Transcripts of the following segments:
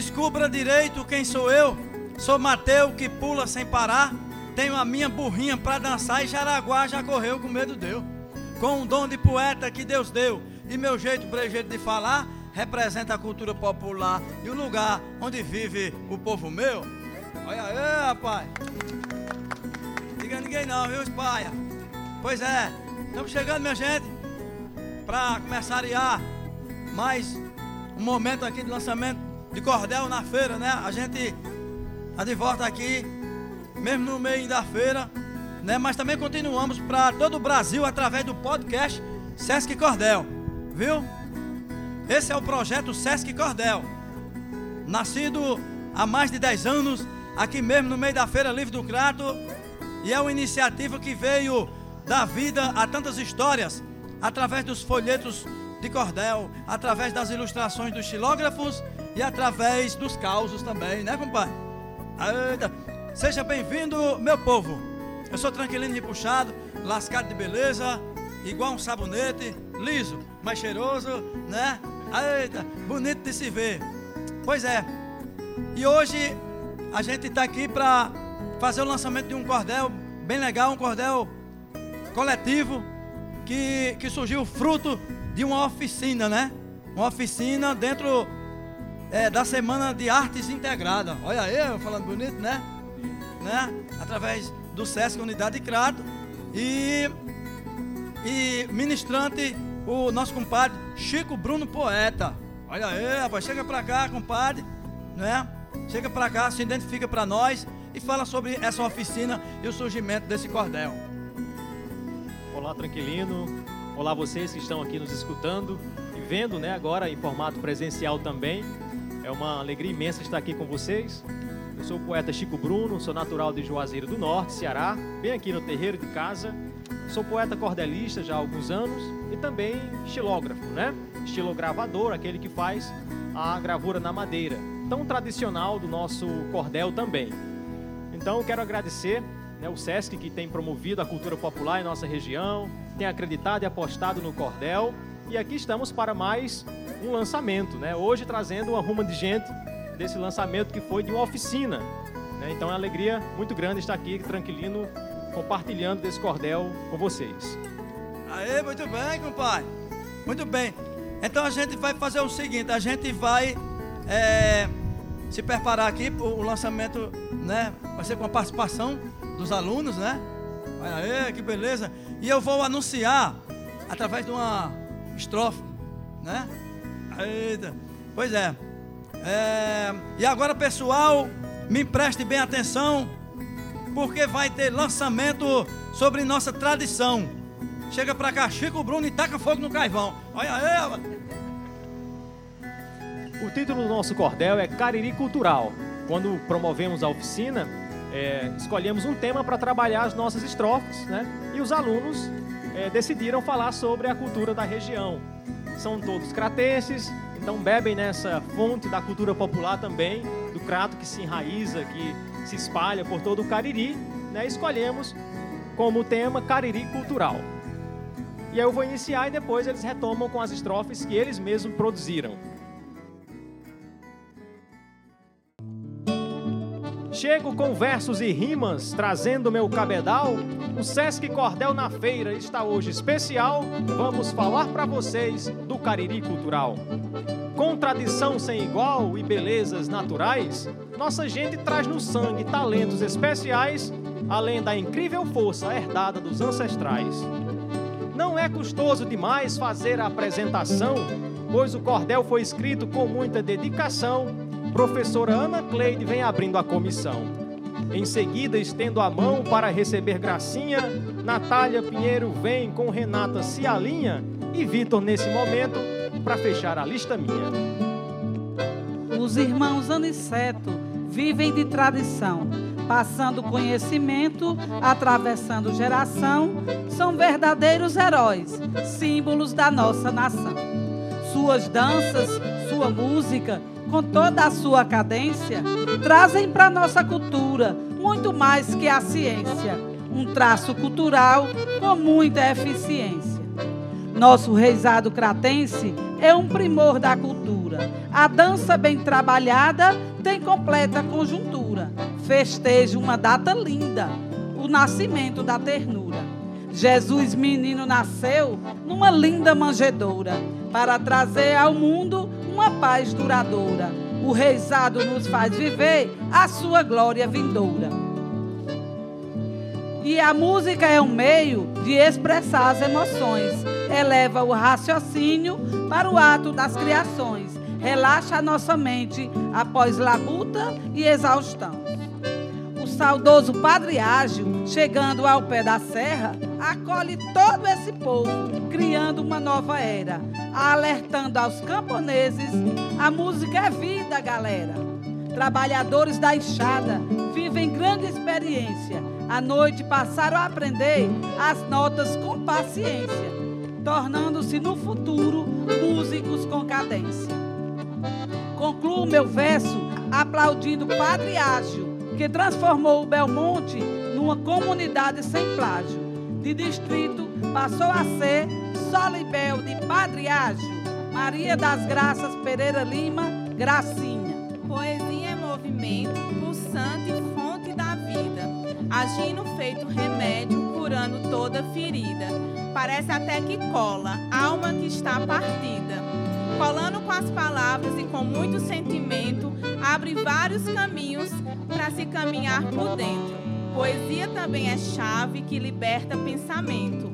Descubra direito quem sou eu. Sou Mateu que pula sem parar. Tenho a minha burrinha para dançar e Jaraguá já correu com medo deu. Com um dom de poeta que Deus deu e meu jeito brejeito de falar representa a cultura popular e o lugar onde vive o povo meu. Olha aí, rapaz. Diga ninguém não, viu, Espaia? Pois é, estamos chegando, minha gente, para começar a mais um momento aqui de lançamento de cordel na feira, né? A gente está de volta aqui, mesmo no meio da feira, né? Mas também continuamos para todo o Brasil através do podcast Sesc Cordel, viu? Esse é o projeto Sesc Cordel, nascido há mais de 10 anos, aqui mesmo no meio da Feira Livre do Crato, e é uma iniciativa que veio dar vida a tantas histórias através dos folhetos de cordel, através das ilustrações dos xilógrafos e através dos causos também, né, compadre? Seja bem-vindo, meu povo. Eu sou tranquilinho e puxado, lascado de beleza, igual um sabonete, liso, mas cheiroso, né? Eita, bonito de se ver. Pois é. E hoje a gente está aqui para fazer o lançamento de um cordel bem legal, um cordel coletivo que, que surgiu fruto de uma oficina, né? Uma oficina dentro é, da Semana de Artes Integrada. Olha aí, eu falando bonito, né? né? Através do SESC Unidade de Crato. E, e ministrante, o nosso compadre Chico Bruno Poeta. Olha aí, rapaz, chega pra cá, compadre, né? Chega pra cá, se identifica pra nós e fala sobre essa oficina e o surgimento desse cordel. Olá, tranquilino. Olá, vocês que estão aqui nos escutando e vendo, né, agora em formato presencial também. É uma alegria imensa estar aqui com vocês. Eu sou o poeta Chico Bruno, sou natural de Juazeiro do Norte, Ceará, bem aqui no terreiro de casa. Sou poeta cordelista já há alguns anos e também estilógrafo, né? Estilogravador, aquele que faz a gravura na madeira, tão tradicional do nosso cordel também. Então, quero agradecer né, o SESC que tem promovido a cultura popular em nossa região, tem acreditado e apostado no cordel. E aqui estamos para mais um lançamento, né? Hoje trazendo uma ruma de gente desse lançamento que foi de uma oficina. Né? Então é uma alegria muito grande estar aqui, tranquilino, compartilhando desse cordel com vocês. Aê, muito bem, compadre. Muito bem. Então a gente vai fazer o seguinte, a gente vai é, se preparar aqui, o lançamento, né? Vai ser com a participação dos alunos, né? Aí, que beleza. E eu vou anunciar através de uma estrofe, né? Eita. Pois é. é. E agora, pessoal, me preste bem atenção, porque vai ter lançamento sobre nossa tradição. Chega pra cá, Chico Bruno e taca fogo no carvão. Olha aí, O título do nosso cordel é Cariri Cultural. Quando promovemos a oficina, é, escolhemos um tema para trabalhar as nossas estrofes, né? E os alunos é, decidiram falar sobre a cultura da região. São todos cratenses, então bebem nessa fonte da cultura popular também, do crato que se enraiza, que se espalha por todo o Cariri. Né? Escolhemos como tema Cariri Cultural. E aí eu vou iniciar e depois eles retomam com as estrofes que eles mesmos produziram. Chego com versos e rimas, trazendo meu cabedal. O Sesc Cordel na feira está hoje especial. Vamos falar para vocês do Cariri Cultural. Com tradição sem igual e belezas naturais, nossa gente traz no sangue talentos especiais, além da incrível força herdada dos ancestrais. Não é custoso demais fazer a apresentação, pois o cordel foi escrito com muita dedicação Professora Ana Cleide vem abrindo a comissão. Em seguida, estendo a mão para receber gracinha. Natália Pinheiro vem com Renata Cialinha e Vitor nesse momento para fechar a lista minha. Os irmãos Aniceto vivem de tradição, passando conhecimento, atravessando geração, são verdadeiros heróis, símbolos da nossa nação. Suas danças, sua música com toda a sua cadência, trazem para nossa cultura muito mais que a ciência, um traço cultural com muita eficiência. Nosso reizado cratense é um primor da cultura. A dança bem trabalhada tem completa conjuntura. Festeja uma data linda, o nascimento da ternura. Jesus menino nasceu numa linda manjedoura para trazer ao mundo uma paz duradoura. O reizado nos faz viver a sua glória vindoura. E a música é um meio de expressar as emoções, eleva o raciocínio para o ato das criações, relaxa a nossa mente após labuta e exaustão. O saudoso Padre Ágil, chegando ao pé da serra, acolhe todo esse povo, criando uma nova era, alertando aos camponeses: a música é vida, galera. Trabalhadores da enxada vivem grande experiência. À noite passaram a aprender as notas com paciência, tornando-se no futuro músicos com cadência. Concluo meu verso aplaudindo Padre Ágil, que transformou o Belmonte numa comunidade sem plágio. De distrito passou a ser Solibel de Padre Ágil, Maria das Graças Pereira Lima, Gracinha. Poesia é movimento, pulsante, fonte da vida, agindo feito remédio, curando toda ferida. Parece até que cola, alma que está partida. Colando com as palavras e com muito sentimento, abre vários caminhos para se caminhar por dentro. Poesia também é chave que liberta pensamento.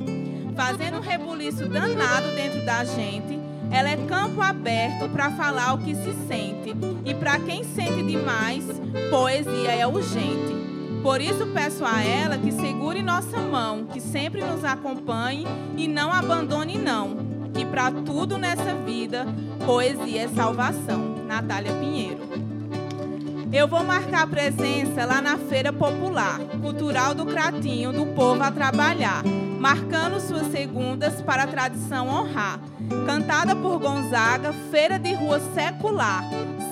Fazendo um rebuliço danado dentro da gente, ela é campo aberto para falar o que se sente. E para quem sente demais, poesia é urgente. Por isso peço a ela que segure nossa mão, que sempre nos acompanhe e não abandone não. Que para tudo nessa vida, poesia é salvação. Natália Pinheiro. Eu vou marcar presença lá na Feira Popular, Cultural do Cratinho, do povo a trabalhar, marcando suas segundas para a tradição honrar. Cantada por Gonzaga, feira de rua secular,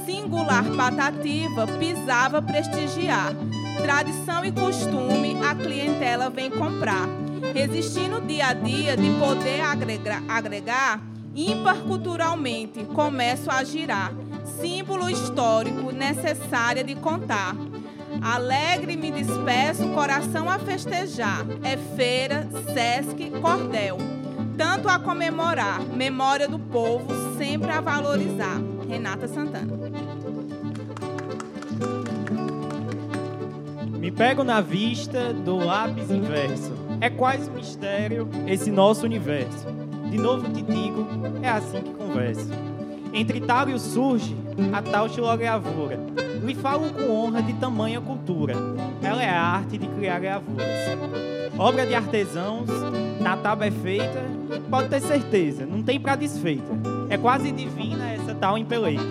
singular patativa, pisava prestigiar. Tradição e costume, a clientela vem comprar. Resistindo dia a dia de poder agregar, agregar ímpar culturalmente, começo a girar símbolo histórico necessária de contar. Alegre me despeço, coração a festejar. É feira, Sesc, Cordel. Tanto a comemorar, memória do povo, sempre a valorizar. Renata Santana. Me pego na vista do lápis inverso. É quase mistério esse nosso universo. De novo te digo, é assim que converso. Entre tários surge a tal xilogravura. Lhe falo com honra de tamanha cultura. Ela é a arte de criar gravuras. Obra de artesãos, na tábua é feita, pode ter certeza, não tem para desfeita. É quase divina essa tal empeleita.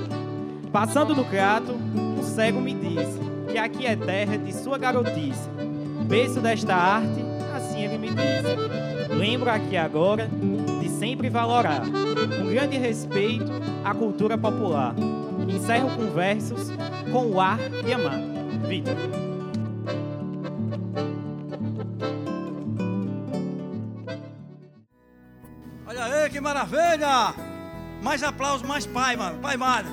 Passando no crato, o cego me disse que aqui é terra de sua garotice. Berço desta arte, assim ele me disse. Lembro aqui agora de sempre valorar, com grande respeito, a cultura popular. Encerro com versos com o ar e amar. Vitor. Olha aí que maravilha! Mais aplausos, mais pai, mano. Pai, mano.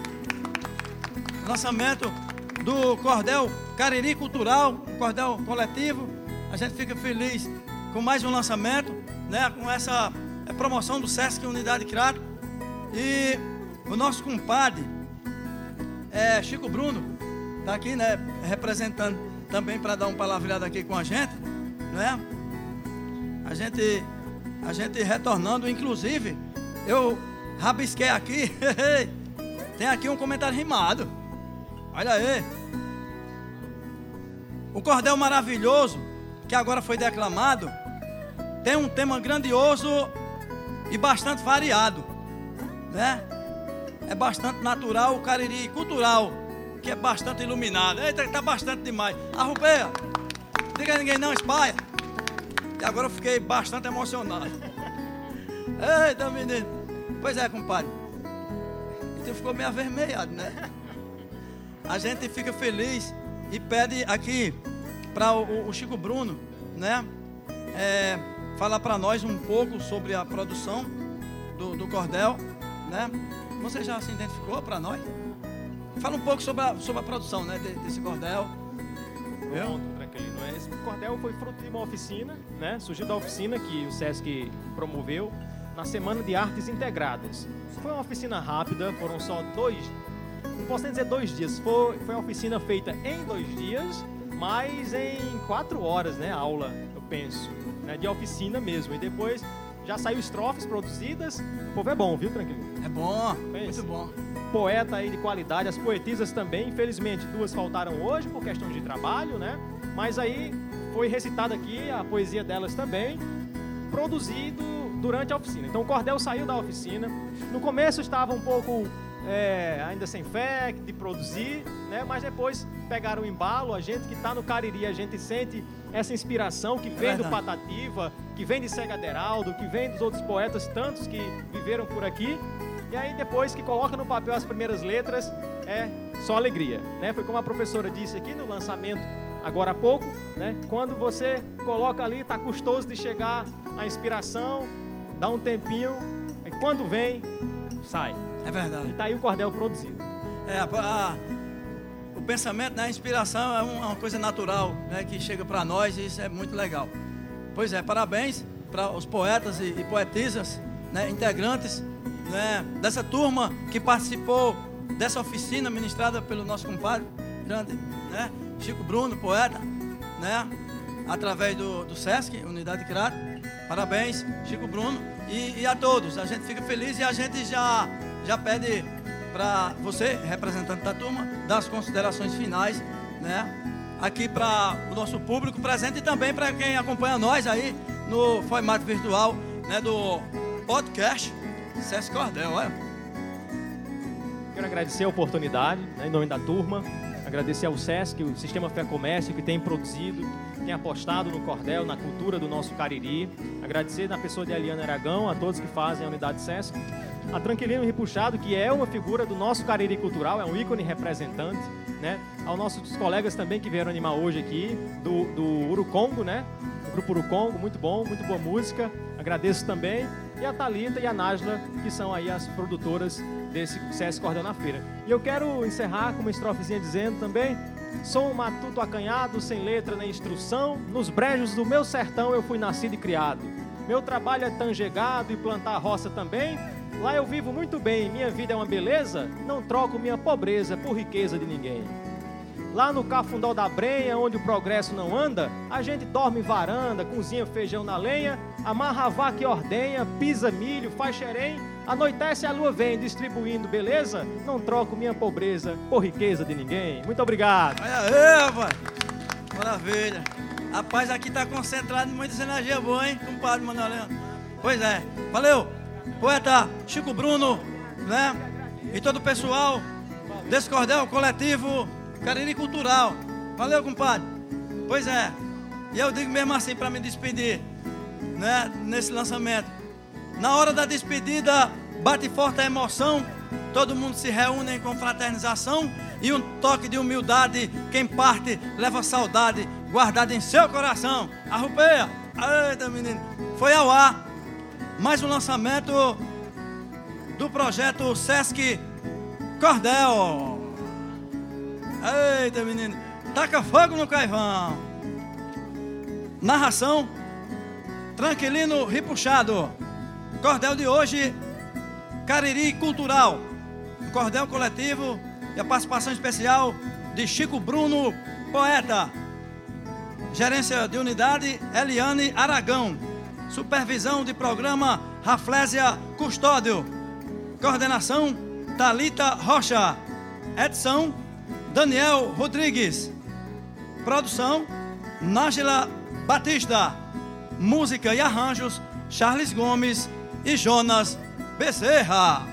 Lançamento do Cordel Cariri Cultural, um cordel coletivo. A gente fica feliz com mais um lançamento, né? Com essa é, promoção do Sesc Unidade Crato. E o nosso compadre, é, Chico Bruno, está aqui, né? Representando também para dar um palavreado aqui com a gente, né? A gente, a gente retornando, inclusive, eu rabisquei aqui, tem aqui um comentário rimado. Olha aí. O cordel maravilhoso, que agora foi declamado, tem um tema grandioso e bastante variado, né? É bastante natural, cariri cultural, que é bastante iluminado. Eita, está bastante demais. Arrupeia. Diga a ninguém não, espalha. E agora eu fiquei bastante emocionado. Eita, menino. Pois é, compadre. Então ficou meio avermelhado, né? A gente fica feliz e pede aqui para o, o, Chico Bruno, né? É, falar para nós um pouco sobre a produção do, do cordel, né? Você já se identificou para nós? Fala um pouco sobre a, sobre a produção, né, desse cordel. Pronto, tranquilo. Esse cordel foi fruto de uma oficina, né? Surgiu da oficina que o SESC promoveu na Semana de Artes Integradas. Foi uma oficina rápida, foram só dois, não posso nem dizer dois dias, foi, foi uma oficina feita em dois dias, mas em quatro horas, né? Aula, eu penso, né? De oficina mesmo. E depois já saiu estrofes produzidas. O povo é bom, viu, tranquilo? É bom, Pense. muito bom. Poeta aí de qualidade, as poetisas também. Infelizmente, duas faltaram hoje por questão de trabalho, né? Mas aí foi recitada aqui a poesia delas também, produzido durante a oficina. Então o cordel saiu da oficina. No começo estava um pouco é, ainda sem fé de produzir, né? mas depois pegaram o embalo. A gente que está no Cariri, a gente sente essa inspiração que vem é do Patativa, que vem de Cega Deraldo, que vem dos outros poetas, tantos que viveram por aqui. E aí depois que coloca no papel as primeiras letras, é só alegria. Né? Foi como a professora disse aqui no lançamento agora há pouco, né? quando você coloca ali, está custoso de chegar a inspiração, dá um tempinho, e quando vem, sai. É verdade. E está aí o cordel produzido. É, a, a, o pensamento, né, a inspiração é uma, uma coisa natural né, que chega para nós e isso é muito legal. Pois é, parabéns para os poetas e, e poetisas, né, integrantes né, dessa turma que participou dessa oficina ministrada pelo nosso compadre grande, né, Chico Bruno, poeta, né, através do, do SESC, Unidade Crato. Parabéns, Chico Bruno, e, e a todos. A gente fica feliz e a gente já, já pede para você, representante da turma, dar as considerações finais, né? Aqui para o nosso público presente e também para quem acompanha nós aí no formato virtual, né? Do podcast Sesc Cordel, olha. Quero agradecer a oportunidade, né, em nome da turma, agradecer ao SESC, o Sistema Fé Comércio, que tem produzido, tem apostado no cordel, na cultura do nosso Cariri. Agradecer na pessoa de Eliana Aragão, a todos que fazem a unidade SESC a Tranquilino Ripuxado, que é uma figura do nosso Cariri cultural, é um ícone representante, né? Aos nossos colegas também que vieram animar hoje aqui, do, do Urucongo, né? O grupo Urucongo, muito bom, muito boa música. Agradeço também. E a Talita e a Nájila, que são aí as produtoras desse CS Cordel na Feira. E eu quero encerrar com uma estrofezinha dizendo também Sou um matuto acanhado, sem letra nem instrução. Nos brejos do meu sertão eu fui nascido e criado. Meu trabalho é tangegado e plantar roça também. Lá eu vivo muito bem, minha vida é uma beleza, não troco minha pobreza por riqueza de ninguém. Lá no Cafundó da Brenha, onde o progresso não anda, a gente dorme em varanda, cozinha feijão na lenha, amarra a vaca e ordenha, pisa milho, faz xerém, anoitece a lua vem distribuindo beleza, não troco minha pobreza por riqueza de ninguém. Muito obrigado. Olha aí, rapaz. Maravilha. Rapaz, aqui tá concentrado muita energia boa, hein, compadre Manuel Leandro. Pois é. Valeu poeta Chico Bruno, né? E todo o pessoal desse cordel coletivo Cariri Cultural. Valeu, compadre. Pois é. E eu digo mesmo assim para me despedir, né? Nesse lançamento. Na hora da despedida, bate forte a emoção. Todo mundo se reúne com fraternização e um toque de humildade. Quem parte leva saudade guardada em seu coração. Arrupeia. Eita, menino. Foi ao ar mais um lançamento do projeto Sesc Cordel. Eita, menino, taca fogo no caivão. Narração: Tranquilino Ripuxado. Cordel de hoje: Cariri Cultural. Cordel coletivo e a participação especial de Chico Bruno, poeta. Gerência de unidade: Eliane Aragão. Supervisão de programa Raflésia Custódio. Coordenação Talita Rocha. Edição Daniel Rodrigues. Produção Nájila Batista. Música e arranjos Charles Gomes e Jonas Bezerra.